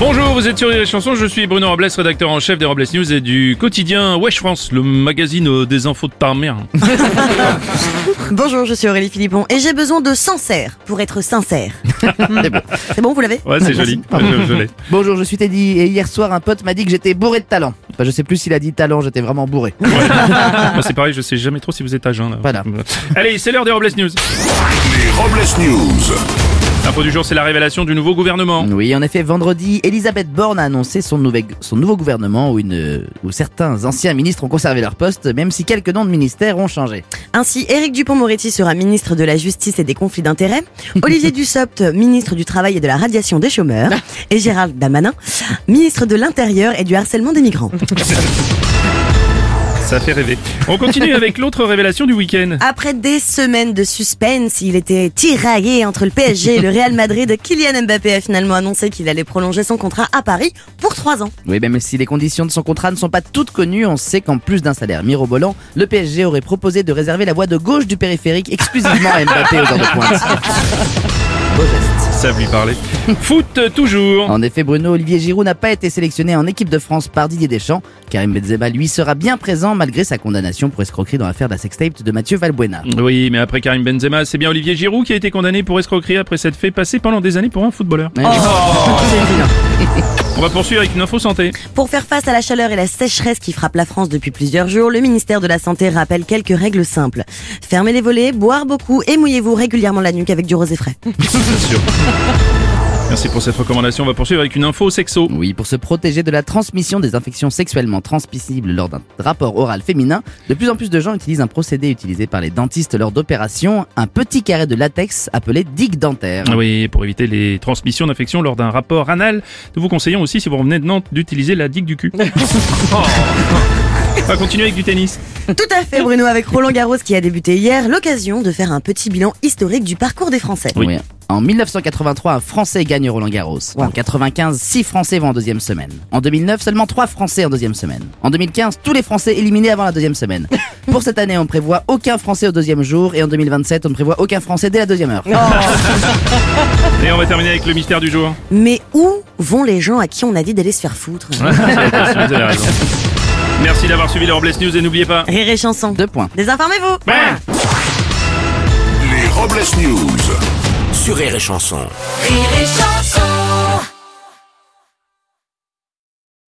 Bonjour, vous êtes sur les chansons, je suis Bruno Robles, rédacteur en chef des Robles News et du quotidien Wesh France, le magazine euh, des infos de ta mère. Bonjour, je suis Aurélie Philippon et j'ai besoin de sincère pour être sincère. C'est bon. Vous l'avez Ouais, c'est joli, je, je l'ai. Bonjour, je suis Teddy et hier soir un pote m'a dit que j'étais bourré de talent. Enfin, je sais plus s'il a dit talent, j'étais vraiment bourré. Moi, c'est pareil, je sais jamais trop si vous êtes à jeun. là. Voilà. Allez, c'est l'heure des Robles News. Les Robles News. L'info du jour, c'est la révélation du nouveau gouvernement. Oui, en effet, vendredi, Elisabeth Borne a annoncé son, nouvel- son nouveau gouvernement où, une, où certains anciens ministres ont conservé leur poste, même si quelques noms de ministères ont changé. Ainsi, Éric Dupont-Moretti sera ministre de la Justice et des conflits d'intérêts, Olivier Dussopt, ministre du Travail et de la Radiation des chômeurs, et Gérald Damanin, ministre de l'Intérieur et du harcèlement des migrants. Ça fait rêver. On continue avec l'autre révélation du week-end. Après des semaines de suspense, il était tiraillé entre le PSG et le Real Madrid. Kylian Mbappé a finalement annoncé qu'il allait prolonger son contrat à Paris pour trois ans. Oui, même si les conditions de son contrat ne sont pas toutes connues, on sait qu'en plus d'un salaire mirobolant, le PSG aurait proposé de réserver la voie de gauche du périphérique exclusivement à Mbappé aux heures de pointe. Beau geste. Ça lui parler. Foot euh, toujours. En effet, Bruno Olivier Giroud n'a pas été sélectionné en équipe de France par Didier Deschamps. Karim Benzema, lui, sera bien présent malgré sa condamnation pour escroquerie dans l'affaire de la sextape de Mathieu Valbuena. Oui, mais après Karim Benzema, c'est bien Olivier Giroud qui a été condamné pour escroquerie après s'être fait passer pendant des années pour un footballeur. Ouais. On va poursuivre avec une info santé. Pour faire face à la chaleur et la sécheresse qui frappent la France depuis plusieurs jours, le ministère de la Santé rappelle quelques règles simples. Fermez les volets, boire beaucoup et mouillez-vous régulièrement la nuque avec du rosé frais. Merci pour cette recommandation. On va poursuivre avec une info sexo. Oui, pour se protéger de la transmission des infections sexuellement transmissibles lors d'un rapport oral féminin, de plus en plus de gens utilisent un procédé utilisé par les dentistes lors d'opérations, un petit carré de latex appelé digue dentaire. Oui, pour éviter les transmissions d'infections lors d'un rapport anal, nous vous conseillons aussi, si vous revenez de Nantes, d'utiliser la digue du cul. On va continuer avec du tennis. Tout à fait Bruno avec Roland Garros qui a débuté hier, l'occasion de faire un petit bilan historique du parcours des Français. Oui. En 1983, un Français gagne Roland Garros. En 95, 6 Français vont en deuxième semaine. En 2009, seulement 3 Français en deuxième semaine. En 2015, tous les Français éliminés avant la deuxième semaine. Pour cette année, on prévoit aucun Français au deuxième jour et en 2027, on ne prévoit aucun Français dès la deuxième heure. Et on va terminer avec le mystère du jour. Mais où vont les gens à qui on a dit d'aller se faire foutre? Merci d'avoir suivi les Robles News et n'oubliez pas. Rire et chanson. Deux points. Désinformez-vous Les Robles News. Sur Rire et Chanson. Rire et chanson